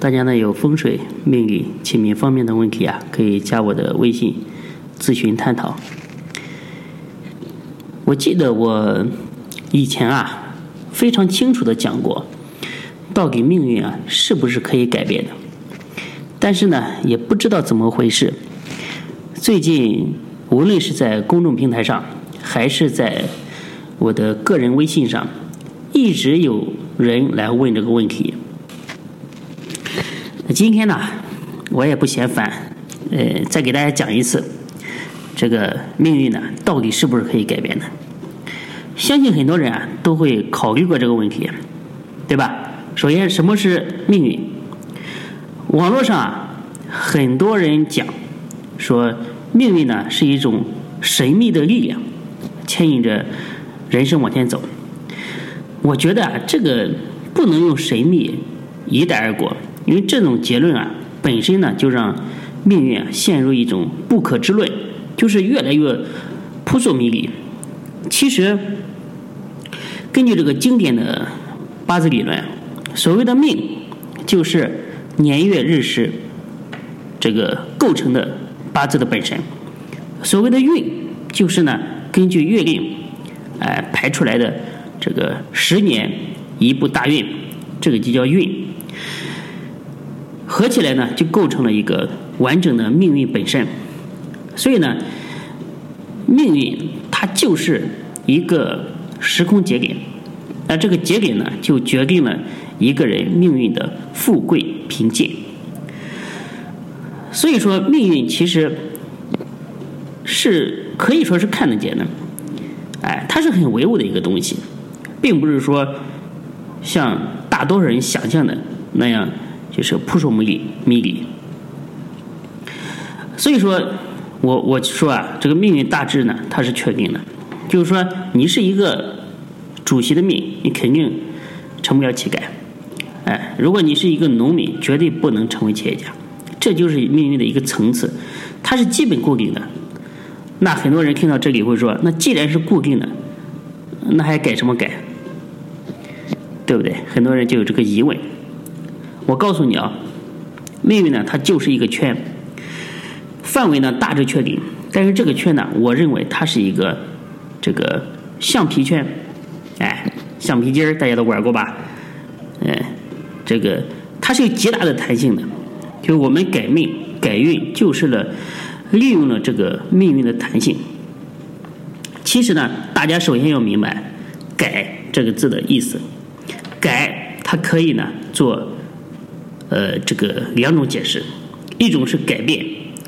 大家呢有风水、命理、起名方面的问题啊，可以加我的微信咨询探讨。我记得我以前啊非常清楚的讲过，到底命运啊是不是可以改变的？但是呢也不知道怎么回事。最近无论是在公众平台上，还是在我的个人微信上，一直有人来问这个问题。今天呢，我也不嫌烦，呃，再给大家讲一次，这个命运呢，到底是不是可以改变的？相信很多人啊都会考虑过这个问题，对吧？首先，什么是命运？网络上啊，很多人讲说，命运呢是一种神秘的力量，牵引着人生往前走。我觉得啊，这个不能用神秘一带而过。因为这种结论啊，本身呢就让命运啊陷入一种不可知论，就是越来越扑朔迷离。其实，根据这个经典的八字理论，所谓的命就是年月日时这个构成的八字的本身；所谓的运就是呢根据月令哎排出来的这个十年一部大运，这个就叫运。合起来呢，就构成了一个完整的命运本身。所以呢，命运它就是一个时空节点，那这个节点呢，就决定了一个人命运的富贵贫贱。所以说，命运其实是可以说是看得见的，哎，它是很唯物的一个东西，并不是说像大多数人想象的那样。就是扑朔迷离，迷离。所以说，我我说啊，这个命运大致呢，它是确定的。就是说，你是一个主席的命，你肯定成不了乞丐。哎，如果你是一个农民，绝对不能成为企业家。这就是命运的一个层次，它是基本固定的。那很多人听到这里会说，那既然是固定的，那还改什么改？对不对？很多人就有这个疑问。我告诉你啊，命运呢，它就是一个圈，范围呢大致确定，但是这个圈呢，我认为它是一个这个橡皮圈，哎，橡皮筋儿大家都玩过吧？哎，这个它是有极大的弹性的，就是我们改命改运，就是了利用了这个命运的弹性。其实呢，大家首先要明白“改”这个字的意思，改它可以呢做。呃，这个两种解释，一种是改变，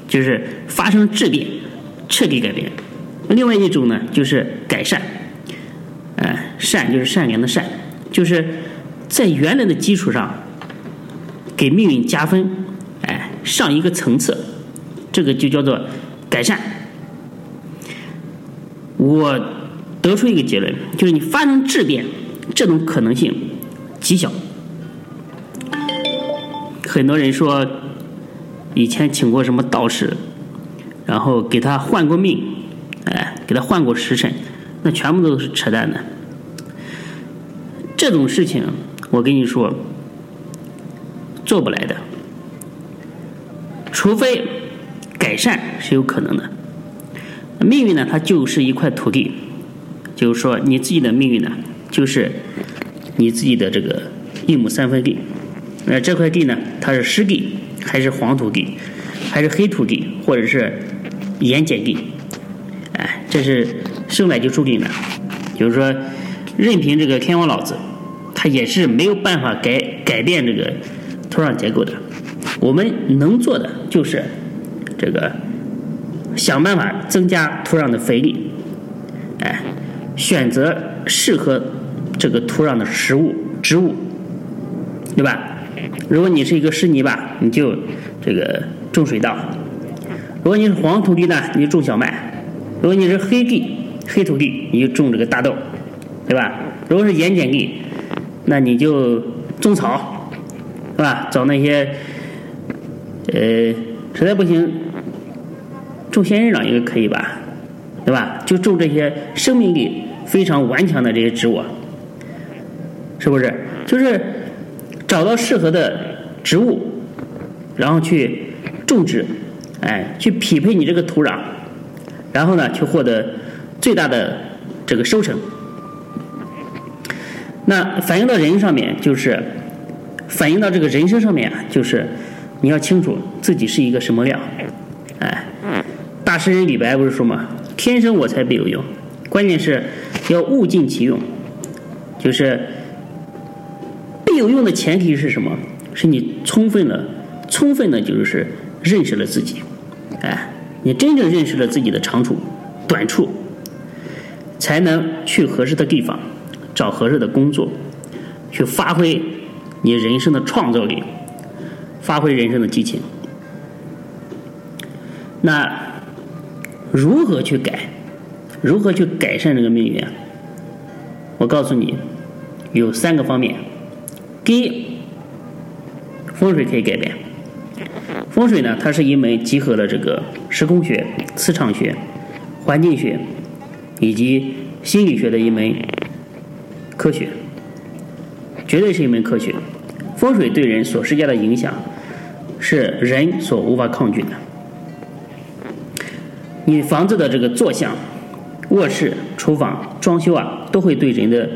就是发生质变，彻底改变；另外一种呢，就是改善。哎，善就是善良的善，就是在原来的基础上给命运加分，哎，上一个层次，这个就叫做改善。我得出一个结论，就是你发生质变，这种可能性极小。很多人说，以前请过什么道士，然后给他换过命，哎，给他换过时辰，那全部都是扯淡的。这种事情，我跟你说，做不来的。除非改善是有可能的。命运呢，它就是一块土地，就是说你自己的命运呢，就是你自己的这个一亩三分地。那这块地呢？它是湿地，还是黄土地，还是黑土地，或者是盐碱地？哎，这是生来就注定的。就是说，任凭这个天王老子，他也是没有办法改改变这个土壤结构的。我们能做的就是这个想办法增加土壤的肥力，哎，选择适合这个土壤的食物植物，对吧？如果你是一个湿泥巴，你就这个种水稻；如果你是黄土地呢，你就种小麦；如果你是黑地、黑土地，你就种这个大豆，对吧？如果是盐碱地，那你就种草，是吧？找那些呃，实在不行，种仙人掌应该可以吧？对吧？就种这些生命力非常顽强的这些植物，是不是？就是找到适合的植物，然后去种植，哎，去匹配你这个土壤，然后呢，去获得最大的这个收成。那反映到人上面，就是反映到这个人生上面啊，就是你要清楚自己是一个什么料，哎，大诗人李白不是说吗？天生我材必有用，关键是要物尽其用。就是有用的前提是什么？是你充分的、充分的，就是认识了自己。哎，你真正认识了自己的长处、短处，才能去合适的地方，找合适的工作，去发挥你人生的创造力，发挥人生的激情。那。如何去改？如何去改善这个命运啊？我告诉你，有三个方面。第一，风水可以改变。风水呢，它是一门集合了这个时空学、磁场学、环境学以及心理学的一门科学，绝对是一门科学。风水对人所施加的影响，是人所无法抗拒的。你房子的这个坐向、卧室、厨房装修啊，都会对人的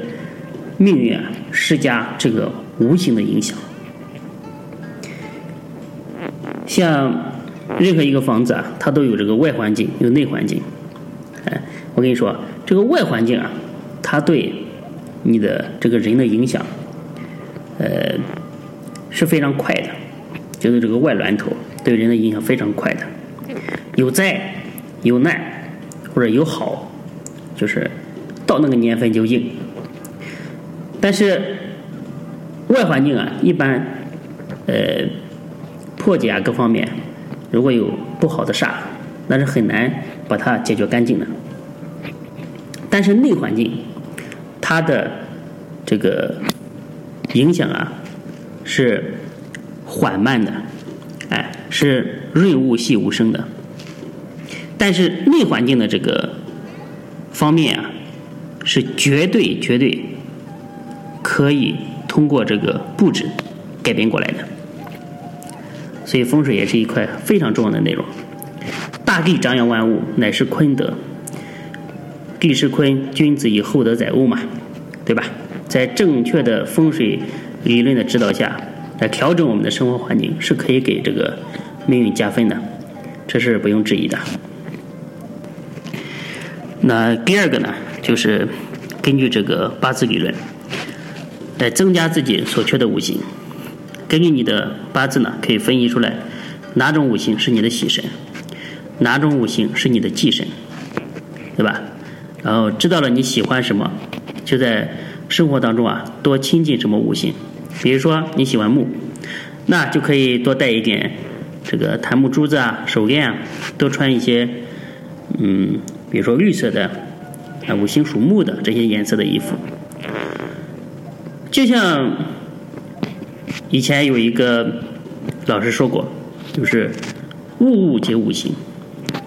命运啊施加这个无形的影响。像任何一个房子啊，它都有这个外环境，有内环境。哎，我跟你说，这个外环境啊，它对你的这个人的影响，呃，是非常快的，就是这个外峦头对人的影响非常快的，有灾。有难或者有好，就是到那个年份就应。但是外环境啊，一般呃破解啊各方面，如果有不好的煞，那是很难把它解决干净的。但是内环境，它的这个影响啊是缓慢的，哎，是润物细无声的。但是内环境的这个方面啊，是绝对绝对可以通过这个布置改变过来的。所以风水也是一块非常重要的内容。大地长养万物，乃是坤德。地势坤，君子以厚德载物嘛，对吧？在正确的风水理论的指导下，来调整我们的生活环境，是可以给这个命运加分的，这是不用质疑的。那第二个呢，就是根据这个八字理论来增加自己所缺的五行。根据你的八字呢，可以分析出来哪种五行是你的喜神，哪种五行是你的忌神，对吧？然后知道了你喜欢什么，就在生活当中啊多亲近什么五行。比如说你喜欢木，那就可以多带一点这个檀木珠子啊、手链啊，多穿一些嗯。比如说绿色的，啊，五行属木的这些颜色的衣服，就像以前有一个老师说过，就是物物皆五行，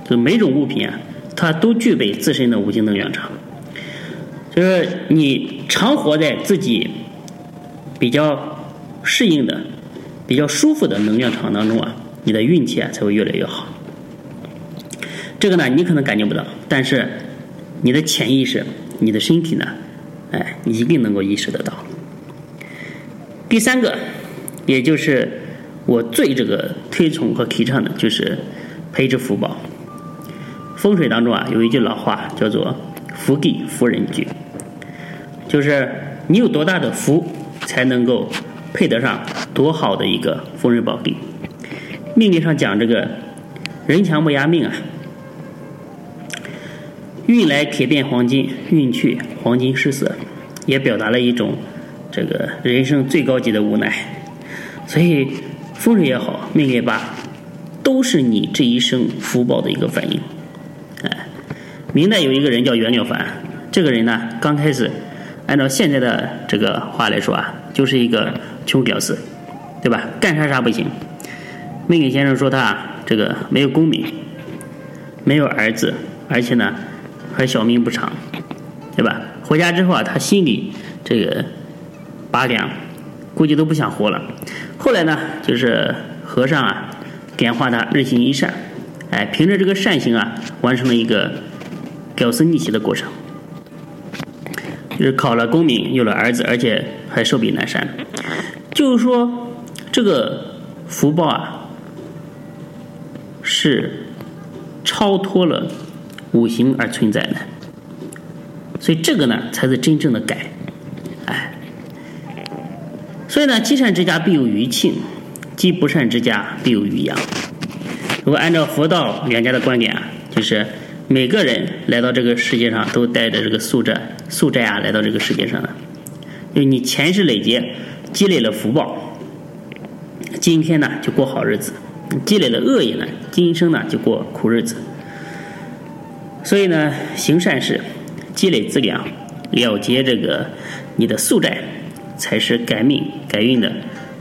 就每种物品啊，它都具备自身的五行能量场。就是你常活在自己比较适应的、比较舒服的能量场当中啊，你的运气啊才会越来越好。这个呢，你可能感觉不到，但是你的潜意识、你的身体呢，哎，一定能够意识得到。第三个，也就是我最这个推崇和提倡的，就是培植福报。风水当中啊，有一句老话叫做“福地福人居”，就是你有多大的福，才能够配得上多好的一个风水宝地。命理上讲这个人强不压命啊。运来铁变黄金，运去黄金失色，也表达了一种这个人生最高级的无奈。所以风水也好，命也罢，都是你这一生福报的一个反应。哎，明代有一个人叫袁了凡，这个人呢，刚开始按照现在的这个话来说啊，就是一个穷屌丝，对吧？干啥啥不行。命理先生说他这个没有功名，没有儿子，而且呢还小命不长，对吧？回家之后啊，他心里这个拔凉，估计都不想活了。后来呢，就是和尚啊点化他日行一善，哎，凭着这个善行啊，完成了一个屌丝逆袭的过程，就是考了功名，有了儿子，而且还寿比南山。就是说，这个福报啊，是超脱了五行而存在的。所以这个呢，才是真正的改，所以呢，积善之家必有余庆，积不善之家必有余殃。如果按照佛道两家的观点啊，就是每个人来到这个世界上都带着这个宿债，宿债啊来到这个世界上的，就你前世累劫积累了福报，今天呢就过好日子；积累了恶业呢，今生呢就过苦日子。所以呢，行善事。积累资粮，了结这个你的宿债，才是改命改运的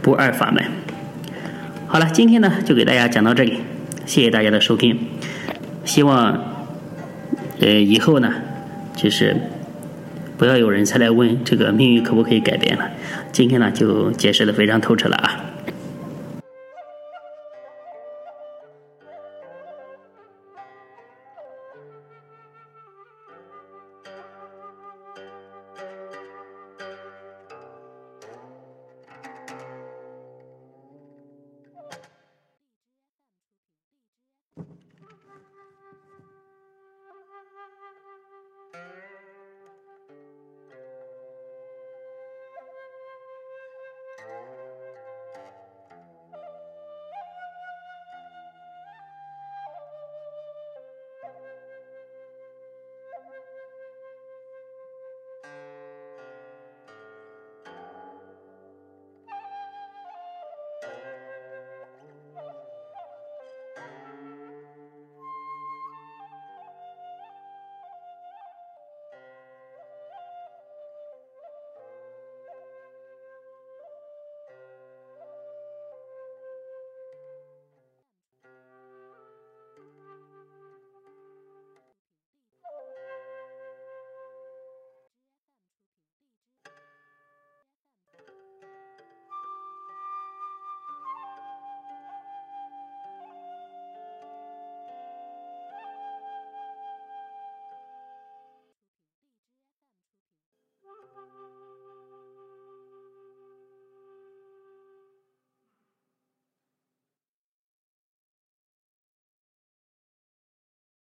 不二法门。好了，今天呢就给大家讲到这里，谢谢大家的收听。希望呃以后呢就是不要有人再来问这个命运可不可以改变了。今天呢就解释的非常透彻了啊。